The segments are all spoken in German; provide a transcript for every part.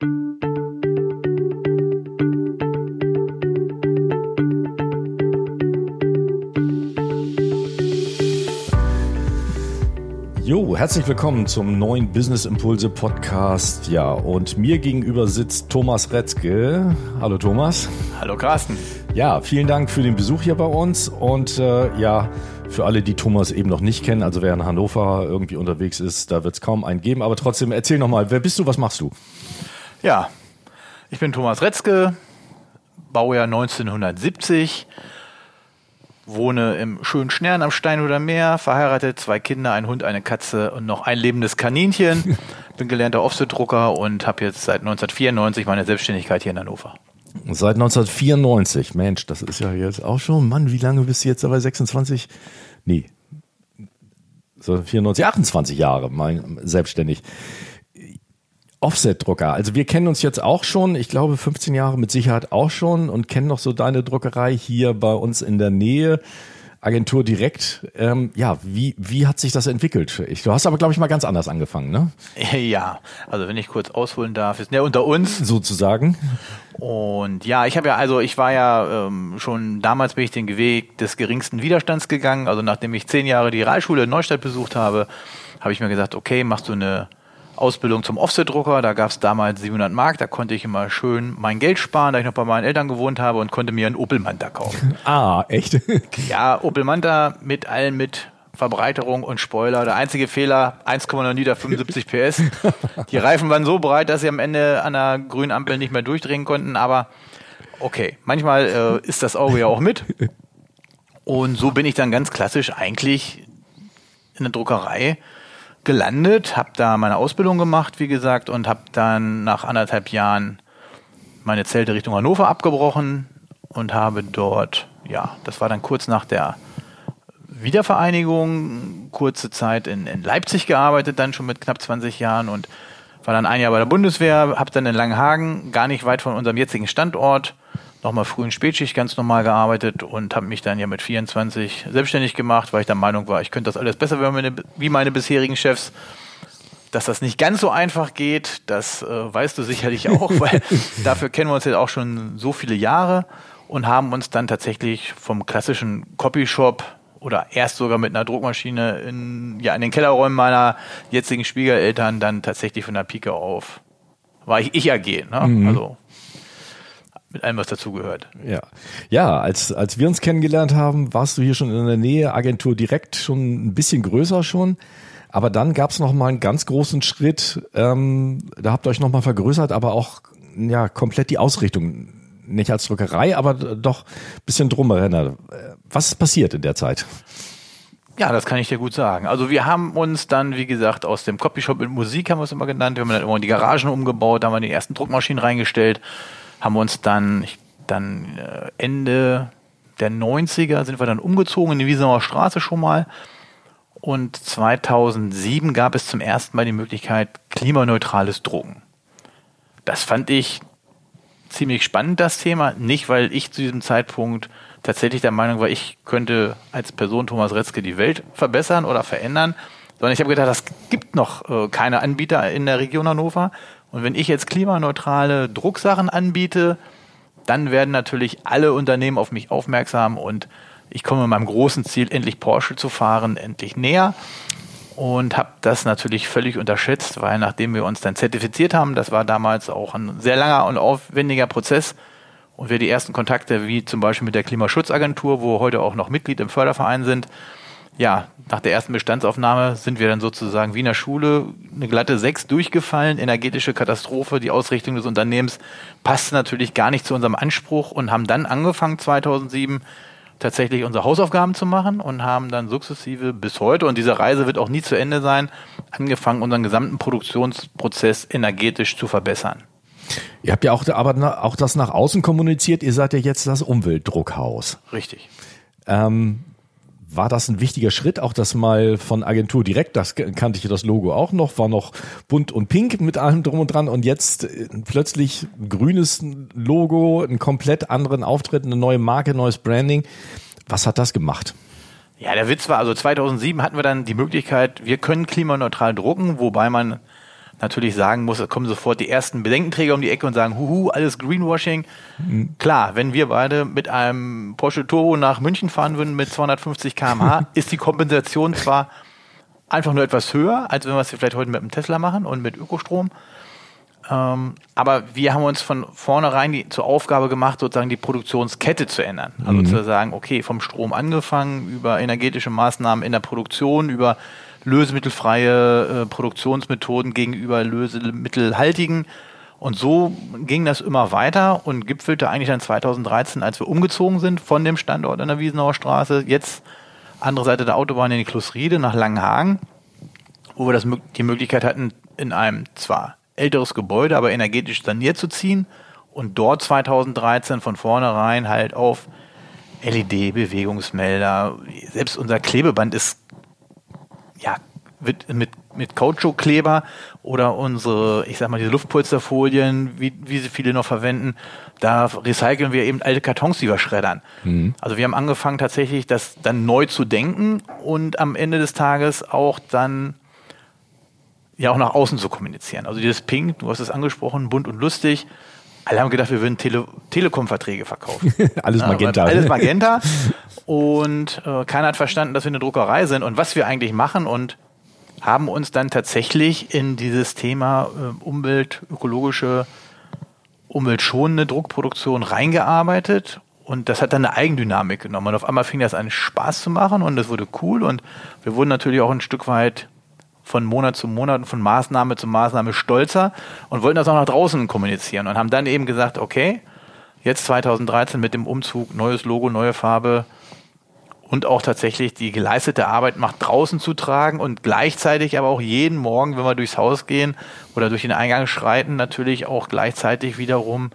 Jo, herzlich willkommen zum neuen Business Impulse Podcast. Ja, und mir gegenüber sitzt Thomas Retzke. Hallo Thomas. Hallo Carsten. Ja, vielen Dank für den Besuch hier bei uns und äh, ja, für alle, die Thomas eben noch nicht kennen, also wer in Hannover irgendwie unterwegs ist, da wird es kaum einen geben, aber trotzdem erzähl nochmal, wer bist du, was machst du? Ja, ich bin Thomas Retzke, Baujahr 1970, wohne im schönen Schnern am Stein oder Meer, verheiratet, zwei Kinder, ein Hund, eine Katze und noch ein lebendes Kaninchen. Bin gelernter Offset-Drucker und habe jetzt seit 1994 meine Selbstständigkeit hier in Hannover. Seit 1994, Mensch, das ist ja jetzt auch schon, Mann, wie lange bist du jetzt dabei? 26? Nee. So 94, 28 Jahre mein, selbstständig. Offset-Drucker. Also wir kennen uns jetzt auch schon, ich glaube 15 Jahre mit Sicherheit auch schon und kennen noch so deine Druckerei hier bei uns in der Nähe. Agentur direkt. Ähm, ja, wie, wie hat sich das entwickelt? Ich, du hast aber, glaube ich, mal ganz anders angefangen, ne? Ja, also wenn ich kurz ausholen darf, ist ja unter uns. Sozusagen. Und ja, ich habe ja, also ich war ja ähm, schon damals bin ich den Weg des geringsten Widerstands gegangen. Also nachdem ich zehn Jahre die Realschule in Neustadt besucht habe, habe ich mir gesagt, okay, machst du eine Ausbildung zum Offset-Drucker. Da gab es damals 700 Mark. Da konnte ich immer schön mein Geld sparen, da ich noch bei meinen Eltern gewohnt habe und konnte mir einen Opel Manta kaufen. Ah, echt? ja, Opel Manta mit allen mit Verbreiterung und Spoiler. Der einzige Fehler, 1,9 Liter, 75 PS. Die Reifen waren so breit, dass sie am Ende an der grünen Ampel nicht mehr durchdrehen konnten. Aber okay, manchmal äh, ist das Auge ja auch mit. Und so bin ich dann ganz klassisch eigentlich in der Druckerei gelandet, habe da meine Ausbildung gemacht, wie gesagt, und habe dann nach anderthalb Jahren meine Zelte Richtung Hannover abgebrochen und habe dort, ja, das war dann kurz nach der Wiedervereinigung, kurze Zeit in, in Leipzig gearbeitet, dann schon mit knapp 20 Jahren und war dann ein Jahr bei der Bundeswehr, habe dann in Langenhagen, gar nicht weit von unserem jetzigen Standort, nochmal früh in Spätschicht ganz normal gearbeitet und habe mich dann ja mit 24 selbstständig gemacht, weil ich der Meinung war, ich könnte das alles besser meine, wie meine bisherigen Chefs. Dass das nicht ganz so einfach geht, das äh, weißt du sicherlich auch, weil dafür kennen wir uns jetzt auch schon so viele Jahre und haben uns dann tatsächlich vom klassischen Copyshop oder erst sogar mit einer Druckmaschine in, ja, in den Kellerräumen meiner jetzigen Schwiegereltern dann tatsächlich von der Pike auf war ich ich AG. Ne? Mhm. Also mit allem, was dazugehört. Ja, ja als, als wir uns kennengelernt haben, warst du hier schon in der Nähe, Agentur direkt schon ein bisschen größer schon. Aber dann gab es noch mal einen ganz großen Schritt. Ähm, da habt ihr euch noch mal vergrößert, aber auch ja komplett die Ausrichtung. Nicht als Druckerei, aber doch ein bisschen drumherum. Was ist passiert in der Zeit? Ja, das kann ich dir gut sagen. Also wir haben uns dann, wie gesagt, aus dem Copyshop mit Musik haben wir es immer genannt, wir haben dann immer die Garagen umgebaut, da haben wir die ersten Druckmaschinen reingestellt haben wir uns dann, dann äh, Ende der 90er sind wir dann umgezogen in die Wiesenauer Straße schon mal. Und 2007 gab es zum ersten Mal die Möglichkeit klimaneutrales Drucken. Das fand ich ziemlich spannend, das Thema. Nicht, weil ich zu diesem Zeitpunkt tatsächlich der Meinung war, ich könnte als Person Thomas Retzke die Welt verbessern oder verändern, sondern ich habe gedacht, das gibt noch äh, keine Anbieter in der Region Hannover. Und wenn ich jetzt klimaneutrale Drucksachen anbiete, dann werden natürlich alle Unternehmen auf mich aufmerksam und ich komme meinem großen Ziel, endlich Porsche zu fahren, endlich näher. Und habe das natürlich völlig unterschätzt, weil nachdem wir uns dann zertifiziert haben, das war damals auch ein sehr langer und aufwendiger Prozess, und wir die ersten Kontakte, wie zum Beispiel mit der Klimaschutzagentur, wo heute auch noch Mitglied im Förderverein sind, ja, nach der ersten Bestandsaufnahme sind wir dann sozusagen wie in der Schule eine glatte Sechs durchgefallen, energetische Katastrophe, die Ausrichtung des Unternehmens passte natürlich gar nicht zu unserem Anspruch und haben dann angefangen 2007 tatsächlich unsere Hausaufgaben zu machen und haben dann sukzessive bis heute, und diese Reise wird auch nie zu Ende sein, angefangen, unseren gesamten Produktionsprozess energetisch zu verbessern. Ihr habt ja auch, aber auch das nach außen kommuniziert. Ihr seid ja jetzt das Umweltdruckhaus. Richtig. Ähm, war das ein wichtiger Schritt, auch das mal von Agentur direkt, das kannte ich das Logo auch noch, war noch bunt und pink mit allem drum und dran und jetzt äh, plötzlich grünes Logo, einen komplett anderen Auftritt, eine neue Marke, neues Branding. Was hat das gemacht? Ja, der Witz war, also 2007 hatten wir dann die Möglichkeit, wir können klimaneutral drucken, wobei man natürlich sagen muss, kommen sofort die ersten Bedenkenträger um die Ecke und sagen, huhu, alles Greenwashing. Mhm. Klar, wenn wir beide mit einem Porsche Turbo nach München fahren würden mit 250 km/h, ist die Kompensation zwar einfach nur etwas höher, als wenn wir es vielleicht heute mit einem Tesla machen und mit Ökostrom. Ähm, aber wir haben uns von vornherein die, zur Aufgabe gemacht, sozusagen die Produktionskette zu ändern. Also mhm. zu sagen, okay, vom Strom angefangen, über energetische Maßnahmen in der Produktion, über lösemittelfreie äh, Produktionsmethoden gegenüber lösemittelhaltigen. Und so ging das immer weiter und gipfelte eigentlich dann 2013, als wir umgezogen sind von dem Standort an der Wiesenauer Straße, jetzt andere Seite der Autobahn in die Klossriede nach Langenhagen, wo wir das, die Möglichkeit hatten, in einem zwar älteres Gebäude, aber energetisch saniert zu ziehen und dort 2013 von vornherein halt auf LED-Bewegungsmelder, selbst unser Klebeband ist mit, mit, mit Kautschukkleber oder unsere, ich sag mal, diese Luftpolsterfolien, wie, wie sie viele noch verwenden, da recyceln wir eben alte Kartons, die wir schreddern. Mhm. Also wir haben angefangen tatsächlich das dann neu zu denken und am Ende des Tages auch dann ja auch nach außen zu kommunizieren. Also dieses Pink, du hast es angesprochen, bunt und lustig. Alle haben gedacht, wir würden Tele Telekom-Verträge verkaufen. alles Magenta. Ja, alles Magenta. und äh, keiner hat verstanden, dass wir eine Druckerei sind und was wir eigentlich machen und haben uns dann tatsächlich in dieses Thema äh, Umwelt, ökologische, umweltschonende Druckproduktion reingearbeitet und das hat dann eine Eigendynamik genommen. Und auf einmal fing das an Spaß zu machen und das wurde cool und wir wurden natürlich auch ein Stück weit von Monat zu Monat, von Maßnahme zu Maßnahme stolzer und wollten das auch nach draußen kommunizieren und haben dann eben gesagt, okay, jetzt 2013 mit dem Umzug, neues Logo, neue Farbe und auch tatsächlich die geleistete Arbeit nach draußen zu tragen und gleichzeitig aber auch jeden Morgen, wenn wir durchs Haus gehen oder durch den Eingang schreiten, natürlich auch gleichzeitig wiederum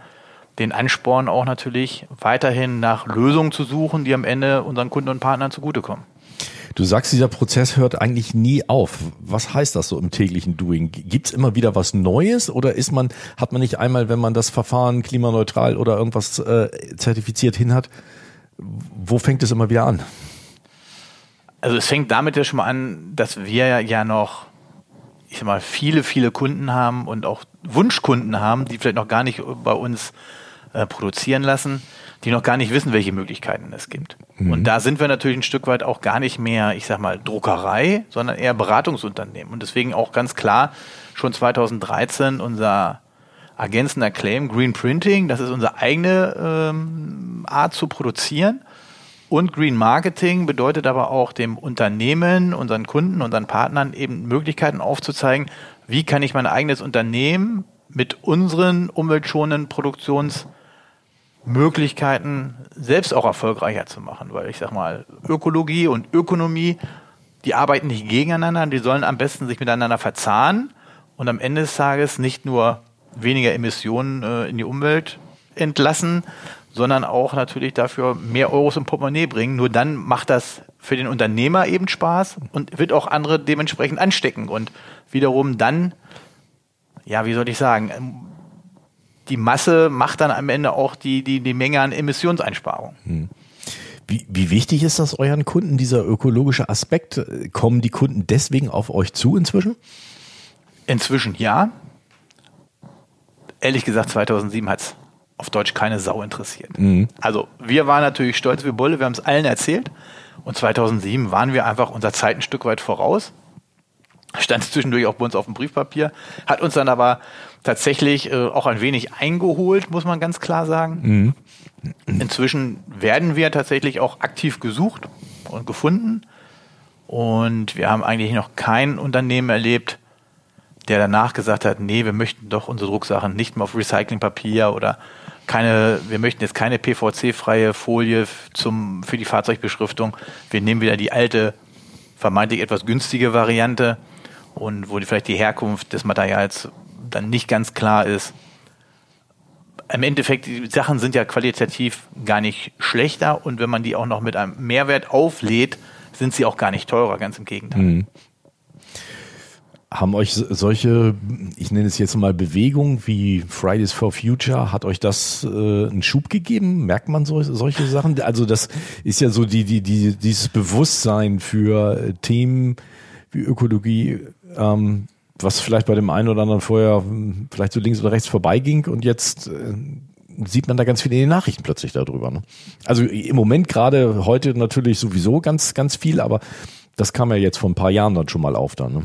den Ansporn auch natürlich weiterhin nach Lösungen zu suchen, die am Ende unseren Kunden und Partnern zugutekommen. Du sagst, dieser Prozess hört eigentlich nie auf. Was heißt das so im täglichen Doing? Gibt's immer wieder was Neues oder ist man, hat man nicht einmal, wenn man das Verfahren klimaneutral oder irgendwas äh, zertifiziert hin hat, wo fängt es immer wieder an? Also es fängt damit ja schon mal an, dass wir ja noch, ich sag mal, viele, viele Kunden haben und auch Wunschkunden haben, die vielleicht noch gar nicht bei uns äh, produzieren lassen die noch gar nicht wissen, welche Möglichkeiten es gibt. Mhm. Und da sind wir natürlich ein Stück weit auch gar nicht mehr, ich sag mal, Druckerei, sondern eher Beratungsunternehmen. Und deswegen auch ganz klar schon 2013 unser ergänzender Claim Green Printing, das ist unsere eigene ähm, Art zu produzieren. Und Green Marketing bedeutet aber auch dem Unternehmen, unseren Kunden, unseren Partnern eben Möglichkeiten aufzuzeigen, wie kann ich mein eigenes Unternehmen mit unseren umweltschonenden Produktions- Möglichkeiten, selbst auch erfolgreicher zu machen. Weil ich sag mal, Ökologie und Ökonomie, die arbeiten nicht gegeneinander, die sollen am besten sich miteinander verzahnen und am Ende des Tages nicht nur weniger Emissionen äh, in die Umwelt entlassen, sondern auch natürlich dafür mehr Euros im Portemonnaie bringen. Nur dann macht das für den Unternehmer eben Spaß und wird auch andere dementsprechend anstecken und wiederum dann, ja, wie soll ich sagen, die Masse macht dann am Ende auch die, die, die Menge an Emissionseinsparungen. Hm. Wie, wie wichtig ist das euren Kunden, dieser ökologische Aspekt? Kommen die Kunden deswegen auf euch zu inzwischen? Inzwischen ja. Ehrlich gesagt, 2007 hat es auf Deutsch keine Sau interessiert. Mhm. Also wir waren natürlich stolz wie Bolle, wir haben es allen erzählt. Und 2007 waren wir einfach unser Zeit ein Stück weit voraus. Stand zwischendurch auch bei uns auf dem Briefpapier, hat uns dann aber tatsächlich äh, auch ein wenig eingeholt, muss man ganz klar sagen. Mhm. Inzwischen werden wir tatsächlich auch aktiv gesucht und gefunden. Und wir haben eigentlich noch kein Unternehmen erlebt, der danach gesagt hat, nee, wir möchten doch unsere Drucksachen nicht mehr auf Recyclingpapier oder keine, wir möchten jetzt keine PVC-freie Folie zum, für die Fahrzeugbeschriftung. Wir nehmen wieder die alte, vermeintlich etwas günstige Variante und wo vielleicht die Herkunft des Materials dann nicht ganz klar ist. Im Endeffekt, die Sachen sind ja qualitativ gar nicht schlechter und wenn man die auch noch mit einem Mehrwert auflädt, sind sie auch gar nicht teurer, ganz im Gegenteil. Mhm. Haben euch solche, ich nenne es jetzt mal Bewegungen wie Fridays for Future, hat euch das äh, einen Schub gegeben? Merkt man so, solche Sachen? Also das ist ja so die, die, die, dieses Bewusstsein für Themen wie Ökologie, ähm, was vielleicht bei dem einen oder anderen vorher hm, vielleicht so links oder rechts vorbeiging und jetzt äh, sieht man da ganz viel in den Nachrichten plötzlich darüber. Ne? Also im Moment gerade heute natürlich sowieso ganz, ganz viel, aber das kam ja jetzt vor ein paar Jahren dann schon mal auf dann. Ne?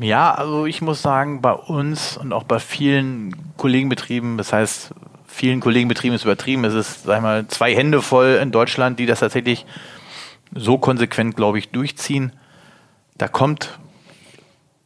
Ja, also ich muss sagen, bei uns und auch bei vielen Kollegenbetrieben, das heißt, vielen Kollegenbetrieben ist übertrieben, es ist, sag ich mal, zwei Hände voll in Deutschland, die das tatsächlich so konsequent, glaube ich, durchziehen. Da kommt,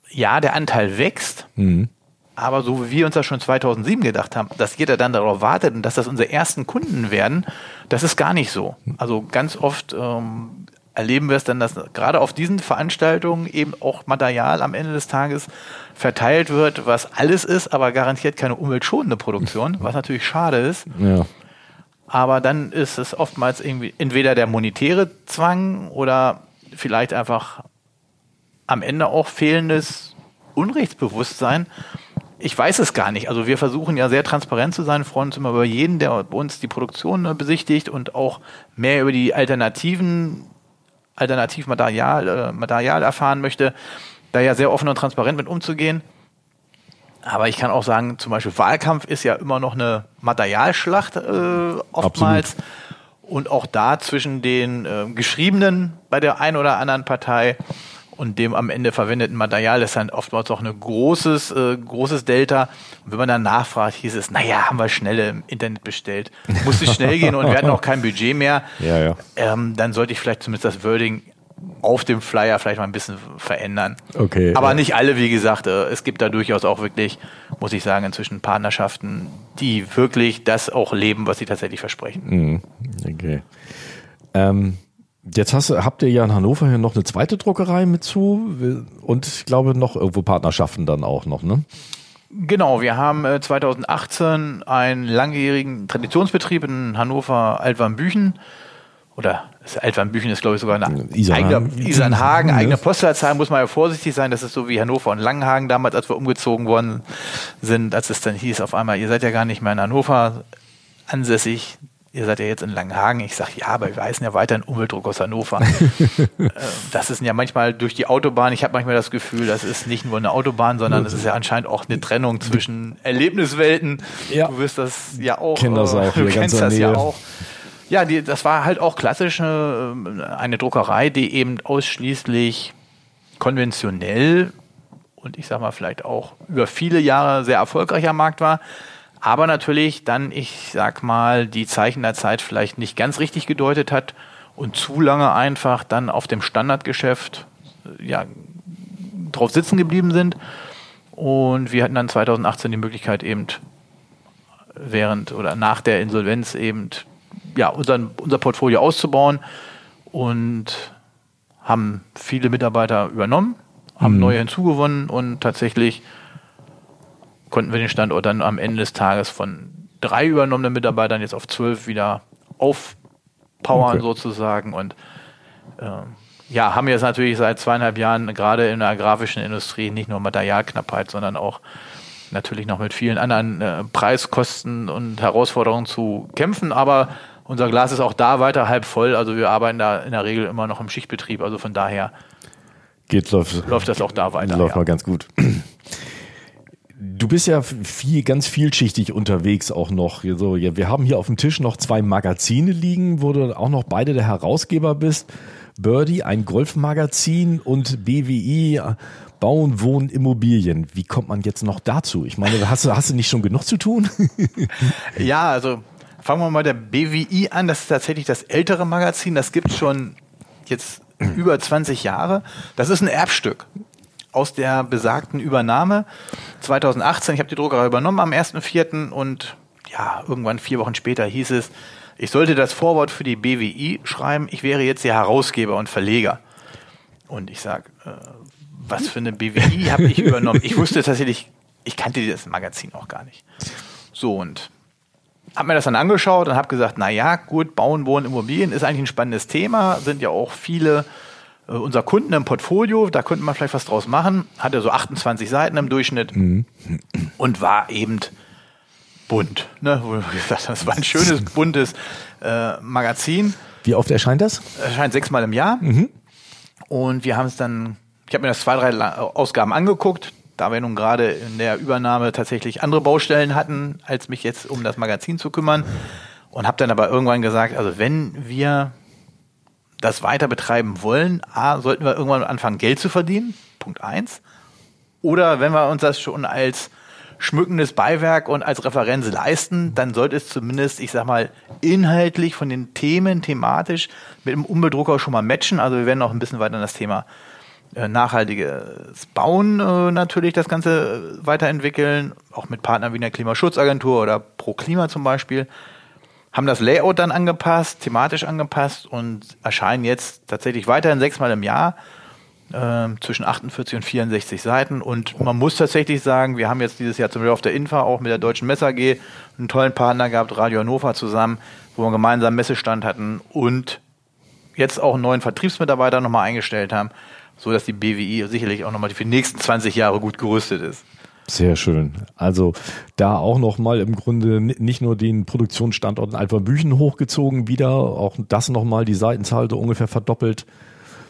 ja, der Anteil wächst, mhm. aber so wie wir uns das schon 2007 gedacht haben, dass jeder dann darauf wartet und dass das unsere ersten Kunden werden, das ist gar nicht so. Also ganz oft ähm, erleben wir es dann, dass gerade auf diesen Veranstaltungen eben auch Material am Ende des Tages verteilt wird, was alles ist, aber garantiert keine umweltschonende Produktion, was natürlich schade ist. Ja. Aber dann ist es oftmals irgendwie entweder der monetäre Zwang oder vielleicht einfach am Ende auch fehlendes Unrechtsbewusstsein. Ich weiß es gar nicht. Also wir versuchen ja sehr transparent zu sein, freuen uns immer über jeden, der bei uns die Produktion besichtigt und auch mehr über die Alternativen Alternativmaterial äh, Material erfahren möchte, da ja sehr offen und transparent mit umzugehen. Aber ich kann auch sagen, zum Beispiel Wahlkampf ist ja immer noch eine Materialschlacht äh, oftmals. Absolut. Und auch da zwischen den äh, Geschriebenen bei der einen oder anderen Partei und dem am Ende verwendeten Material ist dann oftmals auch ein großes, äh, großes Delta. Und wenn man dann nachfragt, hieß es, naja, haben wir schnell im Internet bestellt. Musste schnell gehen und wir hatten auch kein Budget mehr. Ja, ja. Ähm, dann sollte ich vielleicht zumindest das Wording auf dem Flyer vielleicht mal ein bisschen verändern. Okay. Aber ja. nicht alle, wie gesagt. Äh, es gibt da durchaus auch wirklich, muss ich sagen, inzwischen Partnerschaften, die wirklich das auch leben, was sie tatsächlich versprechen. Mhm. Okay. Ähm Jetzt hast, habt ihr ja in Hannover hier noch eine zweite Druckerei mit zu und ich glaube noch irgendwo Partnerschaften dann auch noch, ne? Genau, wir haben 2018 äh, einen langjährigen Traditionsbetrieb in Hannover Altwarmbüchen oder Altwarmbüchen ist glaube ich sogar eine Isernhagen, eigene, Isernhagen, eigene Postleitzahl, muss man ja vorsichtig sein, das ist so wie Hannover und Langenhagen damals, als wir umgezogen worden sind, als es dann hieß auf einmal, ihr seid ja gar nicht mehr in Hannover ansässig, ihr seid ja jetzt in Langenhagen. Ich sage, ja, aber wir heißen ja weiterhin Umweltdruck aus Hannover. Ähm, das ist ja manchmal durch die Autobahn. Ich habe manchmal das Gefühl, das ist nicht nur eine Autobahn, sondern es ist ja anscheinend auch eine Trennung zwischen Erlebniswelten. Ja. Du wirst das ja auch. Kenn das auch. Du kennst das Nähe. ja auch. Ja, die, das war halt auch klassisch eine, eine Druckerei, die eben ausschließlich konventionell und ich sag mal vielleicht auch über viele Jahre sehr erfolgreich am Markt war aber natürlich dann, ich sag mal, die Zeichen der Zeit vielleicht nicht ganz richtig gedeutet hat und zu lange einfach dann auf dem Standardgeschäft äh, ja, drauf sitzen geblieben sind. Und wir hatten dann 2018 die Möglichkeit eben während oder nach der Insolvenz eben ja, unseren, unser Portfolio auszubauen und haben viele Mitarbeiter übernommen, haben mhm. neue hinzugewonnen und tatsächlich konnten wir den Standort dann am Ende des Tages von drei übernommenen Mitarbeitern jetzt auf zwölf wieder aufpowern okay. sozusagen und äh, ja, haben jetzt natürlich seit zweieinhalb Jahren gerade in der grafischen Industrie nicht nur Materialknappheit, sondern auch natürlich noch mit vielen anderen äh, Preiskosten und Herausforderungen zu kämpfen, aber unser Glas ist auch da weiter halb voll, also wir arbeiten da in der Regel immer noch im Schichtbetrieb, also von daher Geht, läuft, läuft das auch da weiter. Läuft ja. mal ganz gut. Du bist ja viel, ganz vielschichtig unterwegs auch noch. So, wir haben hier auf dem Tisch noch zwei Magazine liegen, wo du auch noch beide der Herausgeber bist. Birdie, ein Golfmagazin und BWI, Bauen, Wohnen, Immobilien. Wie kommt man jetzt noch dazu? Ich meine, hast du, hast du nicht schon genug zu tun? ja, also fangen wir mal der BWI an. Das ist tatsächlich das ältere Magazin. Das gibt schon jetzt über 20 Jahre. Das ist ein Erbstück aus der besagten Übernahme 2018. Ich habe die Druckerei übernommen am 1.4. und ja, irgendwann vier Wochen später hieß es, ich sollte das Vorwort für die BWI schreiben. Ich wäre jetzt der Herausgeber und Verleger. Und ich sage, äh, was für eine BWI habe ich übernommen? Ich wusste tatsächlich, ich kannte dieses Magazin auch gar nicht. So und habe mir das dann angeschaut und habe gesagt, na ja, gut, Bauen, Wohnen, Immobilien ist eigentlich ein spannendes Thema, sind ja auch viele unser Kunden im Portfolio, da könnte man vielleicht was draus machen, hatte so 28 Seiten im Durchschnitt mhm. und war eben bunt. Ne? Das war ein schönes, buntes äh, Magazin. Wie oft erscheint das? Erscheint sechsmal im Jahr. Mhm. Und wir haben es dann ich habe mir das zwei, drei Ausgaben angeguckt, da wir nun gerade in der Übernahme tatsächlich andere Baustellen hatten, als mich jetzt um das Magazin zu kümmern. Und habe dann aber irgendwann gesagt, also wenn wir das weiter betreiben wollen, A, sollten wir irgendwann anfangen, Geld zu verdienen. Punkt eins. Oder wenn wir uns das schon als schmückendes Beiwerk und als Referenz leisten, dann sollte es zumindest, ich sag mal, inhaltlich von den Themen, thematisch mit dem Unbedrucker schon mal matchen. Also wir werden noch ein bisschen weiter in das Thema äh, nachhaltiges Bauen äh, natürlich das Ganze äh, weiterentwickeln, auch mit Partnern wie der Klimaschutzagentur oder Pro Klima zum Beispiel. Haben das Layout dann angepasst, thematisch angepasst und erscheinen jetzt tatsächlich weiterhin sechsmal im Jahr äh, zwischen 48 und 64 Seiten. Und man muss tatsächlich sagen, wir haben jetzt dieses Jahr zum Beispiel auf der Infa auch mit der Deutschen Messe AG einen tollen Partner gehabt, Radio Hannover zusammen, wo wir gemeinsam Messestand hatten und jetzt auch einen neuen Vertriebsmitarbeiter nochmal eingestellt haben so dass die BWI sicherlich auch nochmal für die nächsten 20 Jahre gut gerüstet ist. Sehr schön. Also da auch nochmal im Grunde nicht nur den Produktionsstandort in Alpha-Büchen hochgezogen, wieder auch das nochmal die Seitenzahl so ungefähr verdoppelt.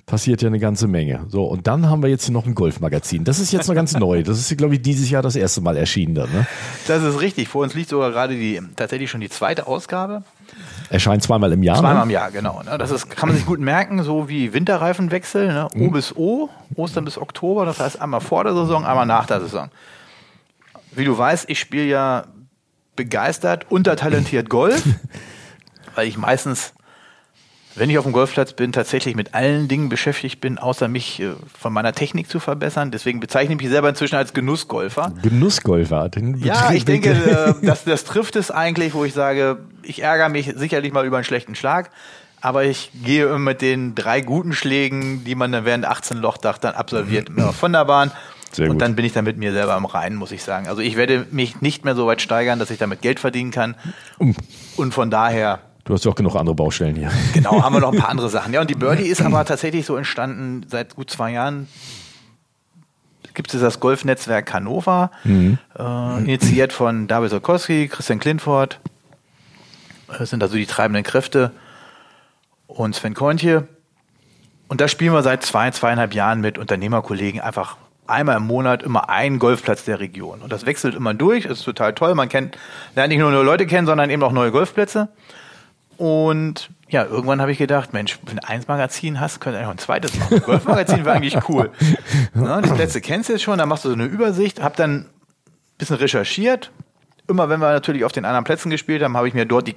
Passiert ja eine ganze Menge. So, und dann haben wir jetzt hier noch ein Golfmagazin. Das ist jetzt noch ganz neu. Das ist, glaube ich, dieses Jahr das erste Mal erschienen. Dann, ne? Das ist richtig. Vor uns liegt sogar gerade die tatsächlich schon die zweite Ausgabe. Erscheint zweimal im Jahr. Ne? Zweimal im Jahr, genau. Ne? Das ist, kann man sich gut merken, so wie Winterreifenwechsel, ne? O mhm. bis O, Ostern bis Oktober, das heißt einmal vor der Saison, einmal nach der Saison. Wie du weißt, ich spiele ja begeistert, untertalentiert Golf, weil ich meistens wenn ich auf dem Golfplatz bin, tatsächlich mit allen Dingen beschäftigt bin, außer mich äh, von meiner Technik zu verbessern. Deswegen bezeichne ich mich selber inzwischen als Genussgolfer. Genussgolfer. Den ja, ich denke, äh, das, das trifft es eigentlich, wo ich sage, ich ärgere mich sicherlich mal über einen schlechten Schlag, aber ich gehe mit den drei guten Schlägen, die man dann während 18 Lochdach dann absolviert, immer von der Bahn. Sehr und gut. dann bin ich dann mit mir selber am Reinen, muss ich sagen. Also ich werde mich nicht mehr so weit steigern, dass ich damit Geld verdienen kann. Und von daher Du hast ja auch genug andere Baustellen hier. Genau, haben wir noch ein paar andere Sachen. Ja, und die Birdie ist aber tatsächlich so entstanden seit gut zwei Jahren. Gibt es das Golfnetzwerk Hannover, mhm. äh, initiiert von David Sokowski, Christian Klinford. Das sind also die treibenden Kräfte. Und Sven Kontje. Und da spielen wir seit zwei, zweieinhalb Jahren mit Unternehmerkollegen einfach einmal im Monat immer einen Golfplatz der Region. Und das wechselt immer durch. Das ist total toll. Man kennt, lernt nicht nur neue Leute kennen, sondern eben auch neue Golfplätze. Und ja, irgendwann habe ich gedacht, Mensch, wenn du eins Magazin hast, könnte eigentlich noch ein zweites machen. Golfmagazin wäre eigentlich cool. Na, die Plätze kennst du jetzt schon, dann machst du so eine Übersicht, hab dann ein bisschen recherchiert. Immer wenn wir natürlich auf den anderen Plätzen gespielt haben, habe ich mir dort die,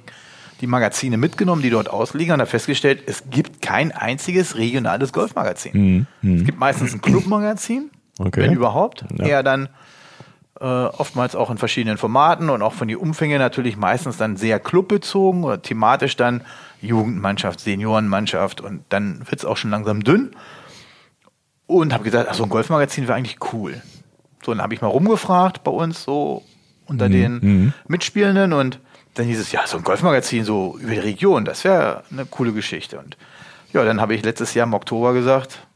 die Magazine mitgenommen, die dort ausliegen und habe festgestellt, es gibt kein einziges regionales Golfmagazin. Mhm. Es gibt meistens ein Clubmagazin, okay. wenn überhaupt. Ja. Eher dann äh, oftmals auch in verschiedenen Formaten und auch von den Umfängen natürlich meistens dann sehr clubbezogen oder thematisch dann Jugendmannschaft, Seniorenmannschaft und dann wird es auch schon langsam dünn. Und habe gesagt, ach, so ein Golfmagazin wäre eigentlich cool. So, dann habe ich mal rumgefragt bei uns so unter mhm. den mhm. Mitspielenden und dann hieß es, ja, so ein Golfmagazin so über die Region, das wäre eine coole Geschichte. Und ja, dann habe ich letztes Jahr im Oktober gesagt,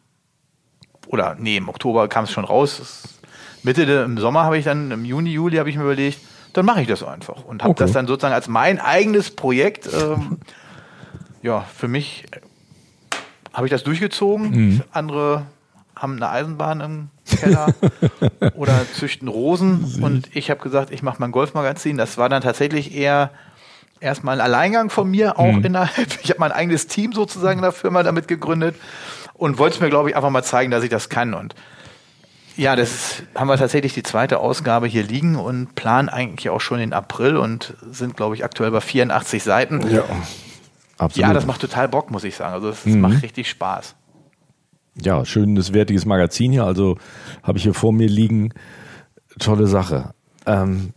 oder nee, im Oktober kam es schon raus, Mitte de, im Sommer habe ich dann, im Juni, Juli habe ich mir überlegt, dann mache ich das einfach und habe okay. das dann sozusagen als mein eigenes Projekt, ähm, ja, für mich habe ich das durchgezogen. Mhm. Andere haben eine Eisenbahn im Keller oder züchten Rosen und ich habe gesagt, ich mache mein Golfmagazin. Das war dann tatsächlich eher erstmal ein Alleingang von mir, auch mhm. innerhalb. Ich habe mein eigenes Team sozusagen in der Firma damit gegründet und wollte es mir, glaube ich, einfach mal zeigen, dass ich das kann. Und ja, das haben wir tatsächlich die zweite Ausgabe hier liegen und planen eigentlich auch schon in April und sind, glaube ich, aktuell bei 84 Seiten. Ja, absolut. Ja, das macht total Bock, muss ich sagen. Also es mhm. macht richtig Spaß. Ja, schönes, wertiges Magazin hier. Also habe ich hier vor mir liegen. Tolle Sache. Ähm,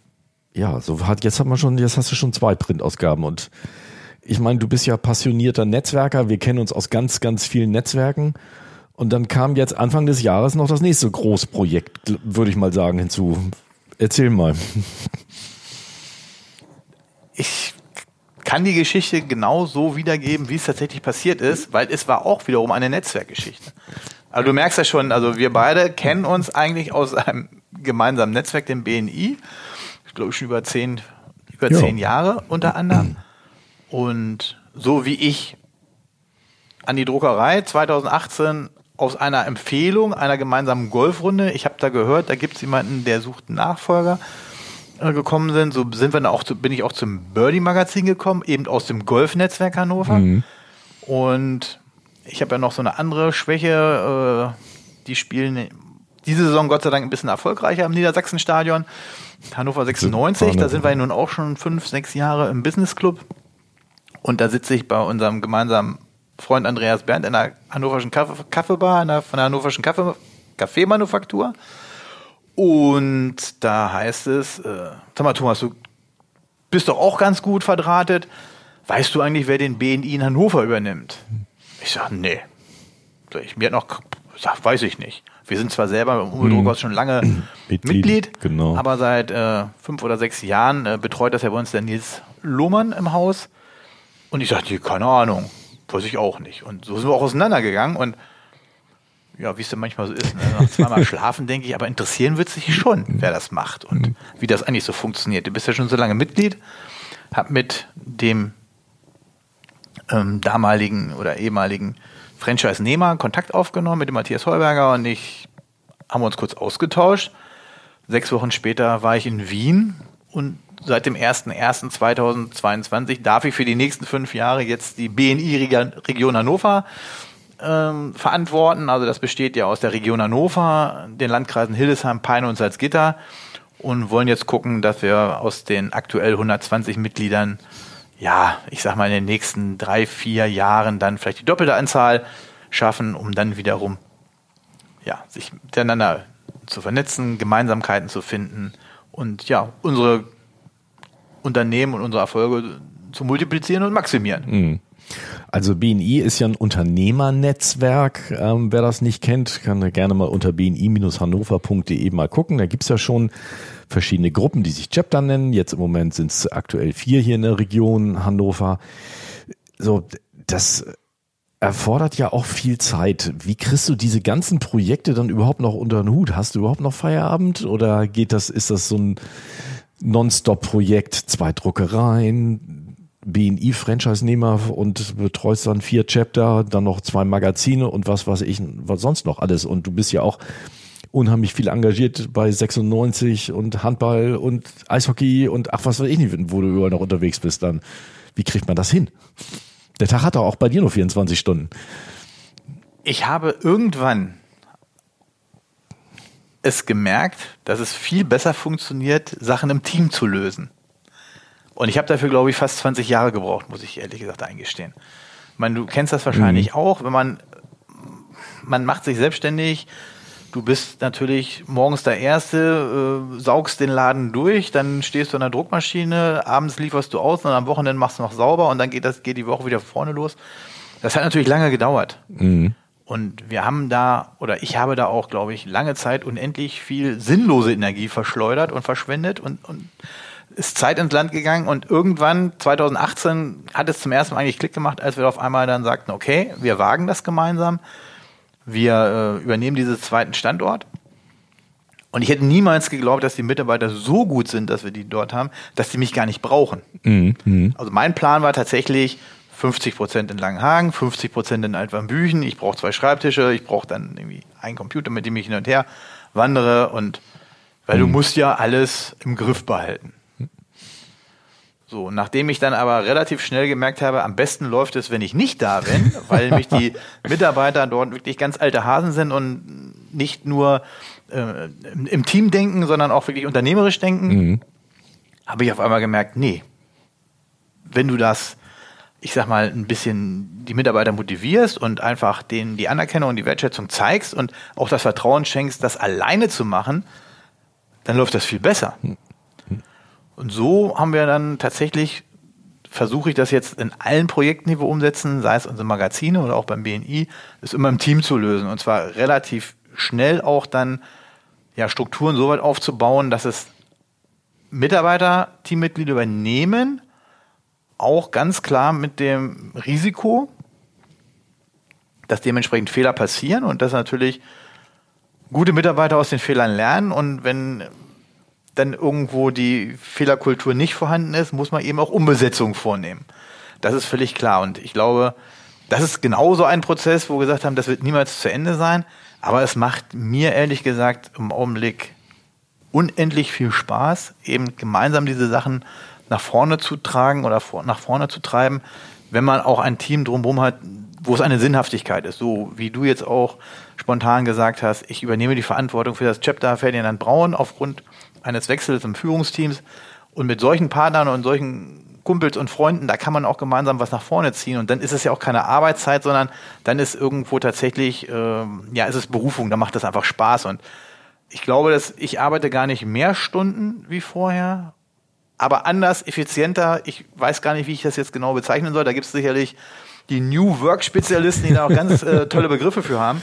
ja, so hat jetzt hat man schon, jetzt hast du schon zwei Printausgaben und ich meine, du bist ja passionierter Netzwerker. Wir kennen uns aus ganz, ganz vielen Netzwerken. Und dann kam jetzt Anfang des Jahres noch das nächste Großprojekt, würde ich mal sagen, hinzu. Erzähl mal. Ich kann die Geschichte genau so wiedergeben, wie es tatsächlich passiert ist, weil es war auch wiederum eine Netzwerkgeschichte. Also du merkst ja schon, also wir beide kennen uns eigentlich aus einem gemeinsamen Netzwerk, dem BNI. Ich glaube schon über zehn, über zehn Jahre unter anderem. Und so wie ich an die Druckerei 2018 aus einer Empfehlung einer gemeinsamen Golfrunde. Ich habe da gehört, da gibt es jemanden, der sucht einen Nachfolger äh, gekommen sind. So sind wir dann auch zu, bin ich auch zum Birdie Magazin gekommen, eben aus dem Golfnetzwerk Hannover. Mhm. Und ich habe ja noch so eine andere Schwäche. Äh, die spielen diese Saison Gott sei Dank ein bisschen erfolgreicher im Niedersachsenstadion. Hannover 96, da sind wir ja nun auch schon fünf, sechs Jahre im Business Club. Und da sitze ich bei unserem gemeinsamen Freund Andreas Berndt in der hannoverschen Kaffee Kaffeebar, in der, von der hannoverschen Kaffee Kaffeemanufaktur. Und da heißt es, äh, sag mal Thomas, du bist doch auch ganz gut verdrahtet. Weißt du eigentlich, wer den BNI in Hannover übernimmt? Ich sage, nee. Ich, mir hat noch, sag, weiß ich nicht. Wir sind zwar selber im Umweltdruckhaus schon lange Mitglied, Mitglied genau. aber seit äh, fünf oder sechs Jahren äh, betreut das ja bei uns der Nils Lohmann im Haus. Und ich sagte, keine Ahnung, weiß ich auch nicht. Und so sind wir auch auseinandergegangen und ja, wie es denn manchmal so ist, ne? nach zweimal schlafen denke ich, aber interessieren wird sich schon, wer das macht und wie das eigentlich so funktioniert. Du bist ja schon so lange Mitglied, hab mit dem ähm, damaligen oder ehemaligen Franchise-Nehmer Kontakt aufgenommen mit dem Matthias Heuberger und ich haben uns kurz ausgetauscht. Sechs Wochen später war ich in Wien und seit dem 01.01.2022 darf ich für die nächsten fünf Jahre jetzt die BNI-Region Hannover ähm, verantworten. Also das besteht ja aus der Region Hannover, den Landkreisen Hildesheim, Peine und Salzgitter und wollen jetzt gucken, dass wir aus den aktuell 120 Mitgliedern ja, ich sag mal, in den nächsten drei, vier Jahren dann vielleicht die doppelte Anzahl schaffen, um dann wiederum ja, sich miteinander zu vernetzen, Gemeinsamkeiten zu finden und ja, unsere Unternehmen und unsere Erfolge zu multiplizieren und maximieren. Mhm. Also BNI ist ja ein Unternehmernetzwerk. Ähm, wer das nicht kennt, kann gerne mal unter bni-hannover.de mal gucken. Da gibt's ja schon verschiedene Gruppen, die sich Chapter nennen. Jetzt im Moment sind es aktuell vier hier in der Region Hannover. So, das erfordert ja auch viel Zeit. Wie kriegst du diese ganzen Projekte dann überhaupt noch unter den Hut? Hast du überhaupt noch Feierabend oder geht das, ist das so ein Non-Stop-Projekt, zwei Druckereien, BNI-Franchise-Nehmer und betreust dann vier Chapter, dann noch zwei Magazine und was weiß ich, was sonst noch alles. Und du bist ja auch unheimlich viel engagiert bei 96 und Handball und Eishockey und ach, was weiß ich nicht, wo du überall noch unterwegs bist dann. Wie kriegt man das hin? Der Tag hat doch auch bei dir nur 24 Stunden. Ich habe irgendwann es gemerkt, dass es viel besser funktioniert, Sachen im Team zu lösen. Und ich habe dafür, glaube ich, fast 20 Jahre gebraucht, muss ich ehrlich gesagt eingestehen. Ich meine, du kennst das wahrscheinlich mhm. auch, wenn man, man macht sich selbstständig, Du bist natürlich morgens der Erste, äh, saugst den Laden durch, dann stehst du an der Druckmaschine, abends lieferst du aus und am Wochenende machst du noch sauber und dann geht das geht die Woche wieder vorne los. Das hat natürlich lange gedauert. Mhm. Und wir haben da, oder ich habe da auch, glaube ich, lange Zeit unendlich viel sinnlose Energie verschleudert und verschwendet und, und ist Zeit ins Land gegangen und irgendwann, 2018, hat es zum ersten Mal eigentlich Klick gemacht, als wir auf einmal dann sagten, okay, wir wagen das gemeinsam wir äh, übernehmen diesen zweiten Standort. Und ich hätte niemals geglaubt, dass die Mitarbeiter so gut sind, dass wir die dort haben, dass die mich gar nicht brauchen. Mhm. Also mein Plan war tatsächlich 50 Prozent in Langenhagen, 50 Prozent in Altwarmbüchen. Ich brauche zwei Schreibtische, ich brauche dann irgendwie einen Computer, mit dem ich hin und her wandere und weil mhm. du musst ja alles im Griff behalten. So, nachdem ich dann aber relativ schnell gemerkt habe, am besten läuft es, wenn ich nicht da bin, weil mich die Mitarbeiter dort wirklich ganz alte Hasen sind und nicht nur äh, im Team denken, sondern auch wirklich unternehmerisch denken, mhm. habe ich auf einmal gemerkt, nee, wenn du das, ich sag mal, ein bisschen die Mitarbeiter motivierst und einfach denen die Anerkennung und die Wertschätzung zeigst und auch das Vertrauen schenkst, das alleine zu machen, dann läuft das viel besser. Mhm. Und so haben wir dann tatsächlich, versuche ich das jetzt in allen Projekten, die wir umsetzen, sei es unsere Magazine oder auch beim BNI, ist immer im Team zu lösen. Und zwar relativ schnell auch dann ja, Strukturen so weit aufzubauen, dass es Mitarbeiter, Teammitglieder übernehmen, auch ganz klar mit dem Risiko, dass dementsprechend Fehler passieren und dass natürlich gute Mitarbeiter aus den Fehlern lernen und wenn dann irgendwo die Fehlerkultur nicht vorhanden ist, muss man eben auch Umbesetzung vornehmen. Das ist völlig klar. Und ich glaube, das ist genauso ein Prozess, wo wir gesagt haben, das wird niemals zu Ende sein. Aber es macht mir ehrlich gesagt im Augenblick unendlich viel Spaß, eben gemeinsam diese Sachen nach vorne zu tragen oder vor, nach vorne zu treiben, wenn man auch ein Team drumherum hat, wo es eine Sinnhaftigkeit ist. So wie du jetzt auch spontan gesagt hast, ich übernehme die Verantwortung für das Chapter Ferdinand Braun aufgrund eines Wechsels im Führungsteams. Und mit solchen Partnern und solchen Kumpels und Freunden, da kann man auch gemeinsam was nach vorne ziehen. Und dann ist es ja auch keine Arbeitszeit, sondern dann ist irgendwo tatsächlich, äh, ja, ist es Berufung, da macht das einfach Spaß. Und ich glaube, dass ich arbeite gar nicht mehr Stunden wie vorher, aber anders, effizienter. Ich weiß gar nicht, wie ich das jetzt genau bezeichnen soll. Da gibt es sicherlich die New Work Spezialisten, die da auch ganz äh, tolle Begriffe für haben.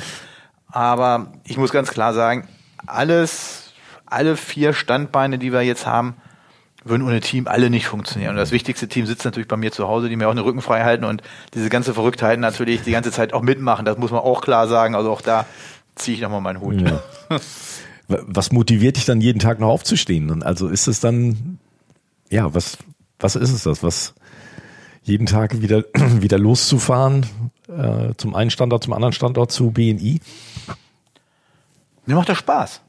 Aber ich muss ganz klar sagen, alles, alle vier Standbeine, die wir jetzt haben, würden ohne Team alle nicht funktionieren. Und das wichtigste Team sitzt natürlich bei mir zu Hause, die mir auch den Rücken frei halten und diese ganze Verrücktheiten natürlich die ganze Zeit auch mitmachen. Das muss man auch klar sagen. Also auch da ziehe ich nochmal meinen Hut. Ja. Was motiviert dich dann jeden Tag noch aufzustehen? Also ist es dann, ja, was, was ist es das? Was jeden Tag wieder, wieder loszufahren, äh, zum einen Standort, zum anderen Standort zu BNI? Mir macht das Spaß.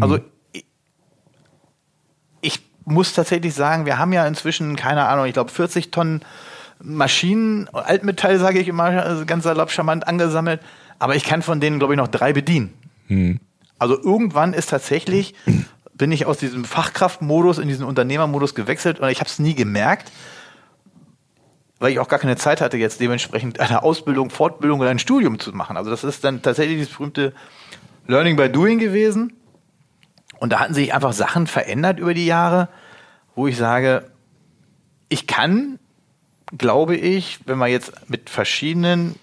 Also hm. ich, ich muss tatsächlich sagen, wir haben ja inzwischen, keine Ahnung, ich glaube 40 Tonnen Maschinen, Altmetall, sage ich immer, also ganz salopp charmant angesammelt. Aber ich kann von denen, glaube ich, noch drei bedienen. Hm. Also irgendwann ist tatsächlich, bin ich aus diesem Fachkraftmodus in diesen Unternehmermodus gewechselt und ich habe es nie gemerkt, weil ich auch gar keine Zeit hatte, jetzt dementsprechend eine Ausbildung, Fortbildung oder ein Studium zu machen. Also das ist dann tatsächlich das berühmte Learning by Doing gewesen. Und da hatten sich einfach Sachen verändert über die Jahre, wo ich sage, ich kann, glaube ich, wenn wir jetzt mit verschiedenen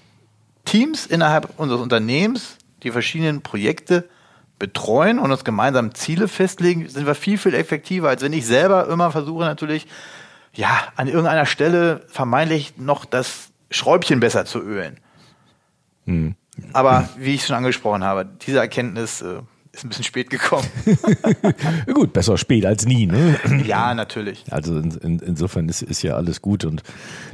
Teams innerhalb unseres Unternehmens die verschiedenen Projekte betreuen und uns gemeinsam Ziele festlegen, sind wir viel, viel effektiver, als wenn ich selber immer versuche natürlich, ja, an irgendeiner Stelle vermeintlich noch das Schräubchen besser zu ölen. Hm. Aber wie ich schon angesprochen habe, diese Erkenntnis äh, ist ein bisschen spät gekommen. gut, besser spät als nie, ne? Ja, natürlich. Also in, in, insofern ist, ist ja alles gut und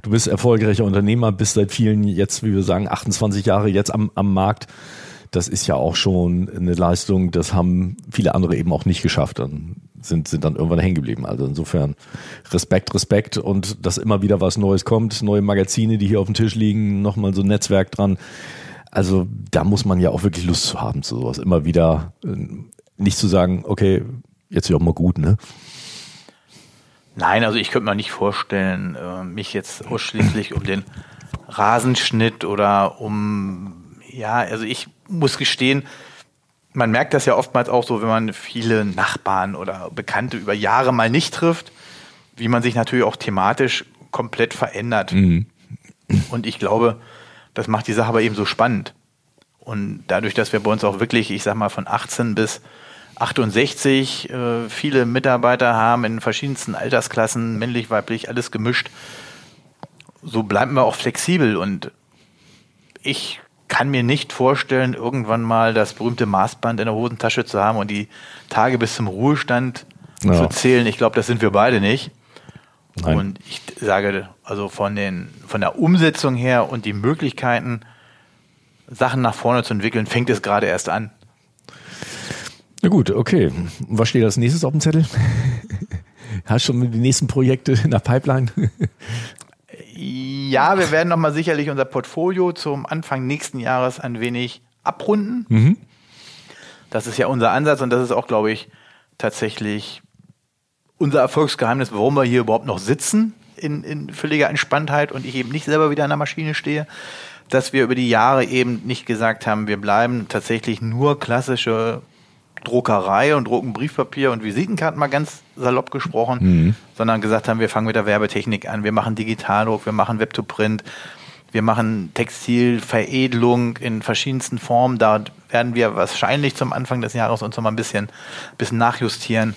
du bist erfolgreicher Unternehmer, bist seit vielen, jetzt, wie wir sagen, 28 Jahre jetzt am, am Markt. Das ist ja auch schon eine Leistung, das haben viele andere eben auch nicht geschafft. Dann sind, sind dann irgendwann hängen geblieben. Also insofern Respekt, Respekt und dass immer wieder was Neues kommt, neue Magazine, die hier auf dem Tisch liegen, nochmal so ein Netzwerk dran. Also da muss man ja auch wirklich Lust zu haben, zu sowas. Immer wieder äh, nicht zu sagen, okay, jetzt ist auch mal gut, ne? Nein, also ich könnte mir nicht vorstellen, äh, mich jetzt ausschließlich um den Rasenschnitt oder um, ja, also ich muss gestehen, man merkt das ja oftmals auch so, wenn man viele Nachbarn oder Bekannte über Jahre mal nicht trifft, wie man sich natürlich auch thematisch komplett verändert. Mhm. Und ich glaube, das macht die Sache aber eben so spannend. Und dadurch, dass wir bei uns auch wirklich, ich sag mal, von 18 bis 68 äh, viele Mitarbeiter haben in verschiedensten Altersklassen, männlich, weiblich, alles gemischt, so bleiben wir auch flexibel. Und ich kann mir nicht vorstellen, irgendwann mal das berühmte Maßband in der Hosentasche zu haben und die Tage bis zum Ruhestand ja. zu zählen. Ich glaube, das sind wir beide nicht. Nein. Und ich sage, also von, den, von der Umsetzung her und die Möglichkeiten, Sachen nach vorne zu entwickeln, fängt es gerade erst an. Na gut, okay. Was steht als nächstes auf dem Zettel? Hast du schon die nächsten Projekte in der Pipeline? Ja, wir werden nochmal sicherlich unser Portfolio zum Anfang nächsten Jahres ein wenig abrunden. Mhm. Das ist ja unser Ansatz und das ist auch, glaube ich, tatsächlich unser Erfolgsgeheimnis, warum wir hier überhaupt noch sitzen in, in völliger Entspanntheit und ich eben nicht selber wieder an der Maschine stehe, dass wir über die Jahre eben nicht gesagt haben, wir bleiben tatsächlich nur klassische Druckerei und drucken Briefpapier und Visitenkarten mal ganz salopp gesprochen, mhm. sondern gesagt haben, wir fangen mit der Werbetechnik an, wir machen Digitaldruck, wir machen Web-to-Print, wir machen Textilveredelung in verschiedensten Formen. Da werden wir wahrscheinlich zum Anfang des Jahres uns noch mal ein bisschen, bisschen nachjustieren.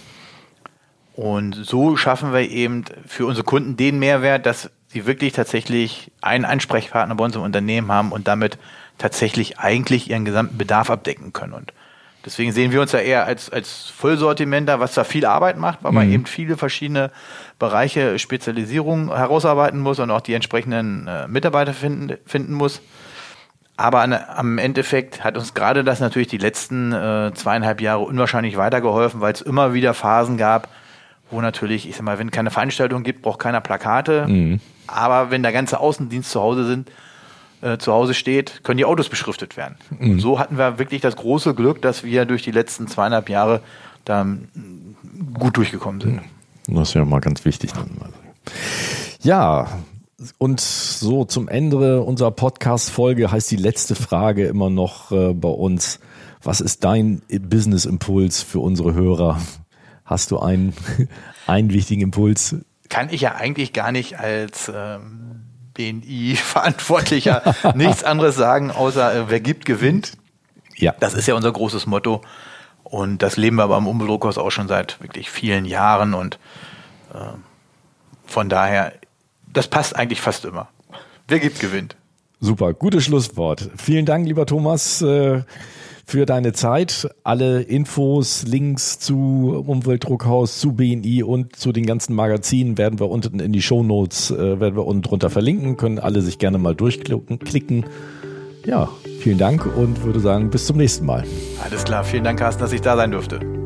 Und so schaffen wir eben für unsere Kunden den Mehrwert, dass sie wirklich tatsächlich einen Ansprechpartner bei uns im Unternehmen haben und damit tatsächlich eigentlich ihren gesamten Bedarf abdecken können. Und Deswegen sehen wir uns ja eher als, als Vollsortimenter, was da viel Arbeit macht, weil man Mhm. eben viele verschiedene Bereiche Spezialisierung herausarbeiten muss und auch die entsprechenden äh, Mitarbeiter finden, finden muss. Aber an, am Endeffekt hat uns gerade das natürlich die letzten äh, zweieinhalb Jahre unwahrscheinlich weitergeholfen, weil es immer wieder Phasen gab, wo natürlich, ich sag mal, wenn keine Veranstaltung gibt, braucht keiner Plakate. Aber wenn der ganze Außendienst zu Hause sind, äh, zu Hause steht, können die Autos beschriftet werden. Und so hatten wir wirklich das große Glück, dass wir durch die letzten zweieinhalb Jahre da mm, gut durchgekommen sind. Das ist ja mal ganz wichtig. Dann. Ja, und so zum Ende unserer Podcast-Folge heißt die letzte Frage immer noch äh, bei uns. Was ist dein Business-Impuls für unsere Hörer? Hast du einen, einen wichtigen Impuls? Kann ich ja eigentlich gar nicht als ähm, BNI-Verantwortlicher nichts anderes sagen, außer äh, wer gibt, gewinnt. Ja. Das ist ja unser großes Motto. Und das leben wir aber im Umweltdruckhaus auch schon seit wirklich vielen Jahren. Und äh, von daher, das passt eigentlich fast immer. Wer gibt, gewinnt. Super, gutes Schlusswort. Vielen Dank, lieber Thomas, äh, für deine Zeit. Alle Infos, Links zu Umweltdruckhaus, zu BNI und zu den ganzen Magazinen werden wir unten in die Shownotes, äh, werden wir unten drunter verlinken, können alle sich gerne mal durchklicken. klicken. Ja, vielen Dank und würde sagen, bis zum nächsten Mal. Alles klar, vielen Dank, Carsten, dass ich da sein durfte.